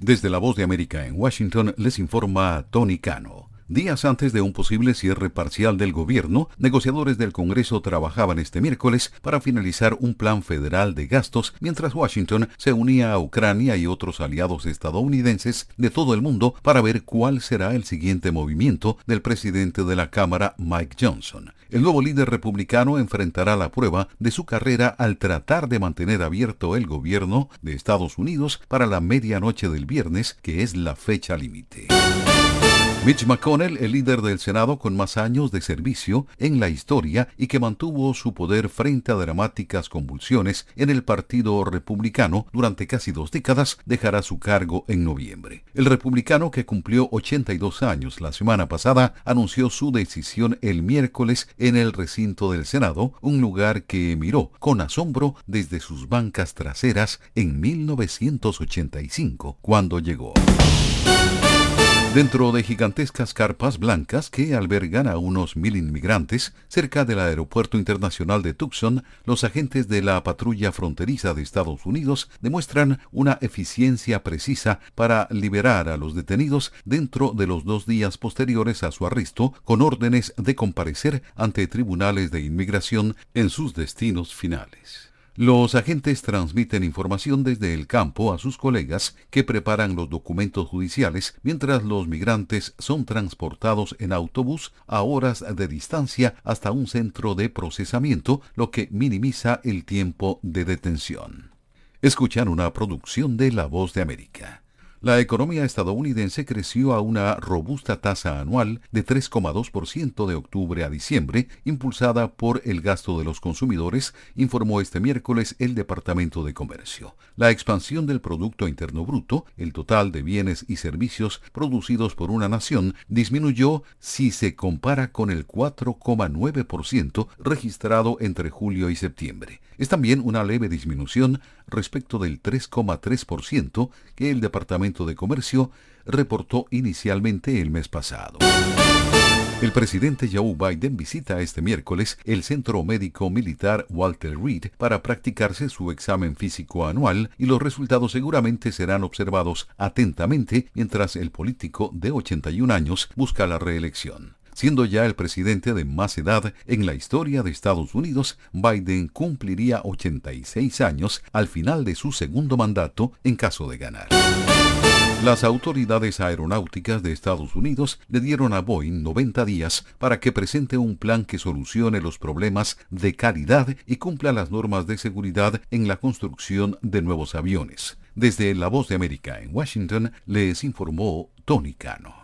Desde la voz de América en Washington les informa Tony Cano. Días antes de un posible cierre parcial del gobierno, negociadores del Congreso trabajaban este miércoles para finalizar un plan federal de gastos mientras Washington se unía a Ucrania y otros aliados estadounidenses de todo el mundo para ver cuál será el siguiente movimiento del presidente de la Cámara, Mike Johnson. El nuevo líder republicano enfrentará la prueba de su carrera al tratar de mantener abierto el gobierno de Estados Unidos para la medianoche del viernes, que es la fecha límite. Mitch McConnell, el líder del Senado con más años de servicio en la historia y que mantuvo su poder frente a dramáticas convulsiones en el Partido Republicano durante casi dos décadas, dejará su cargo en noviembre. El republicano, que cumplió 82 años la semana pasada, anunció su decisión el miércoles en el recinto del Senado, un lugar que miró con asombro desde sus bancas traseras en 1985, cuando llegó. Dentro de gigantescas carpas blancas que albergan a unos mil inmigrantes cerca del Aeropuerto Internacional de Tucson, los agentes de la patrulla fronteriza de Estados Unidos demuestran una eficiencia precisa para liberar a los detenidos dentro de los dos días posteriores a su arresto con órdenes de comparecer ante tribunales de inmigración en sus destinos finales. Los agentes transmiten información desde el campo a sus colegas que preparan los documentos judiciales mientras los migrantes son transportados en autobús a horas de distancia hasta un centro de procesamiento, lo que minimiza el tiempo de detención. Escuchan una producción de La Voz de América. La economía estadounidense creció a una robusta tasa anual de 3,2% de octubre a diciembre, impulsada por el gasto de los consumidores, informó este miércoles el Departamento de Comercio. La expansión del Producto Interno Bruto, el total de bienes y servicios producidos por una nación, disminuyó si se compara con el 4,9% registrado entre julio y septiembre. Es también una leve disminución respecto del 3,3% que el Departamento de Comercio reportó inicialmente el mes pasado. El presidente Joe Biden visita este miércoles el Centro Médico Militar Walter Reed para practicarse su examen físico anual y los resultados seguramente serán observados atentamente mientras el político de 81 años busca la reelección. Siendo ya el presidente de más edad en la historia de Estados Unidos, Biden cumpliría 86 años al final de su segundo mandato en caso de ganar. Las autoridades aeronáuticas de Estados Unidos le dieron a Boeing 90 días para que presente un plan que solucione los problemas de calidad y cumpla las normas de seguridad en la construcción de nuevos aviones. Desde La Voz de América en Washington les informó Tony Cano.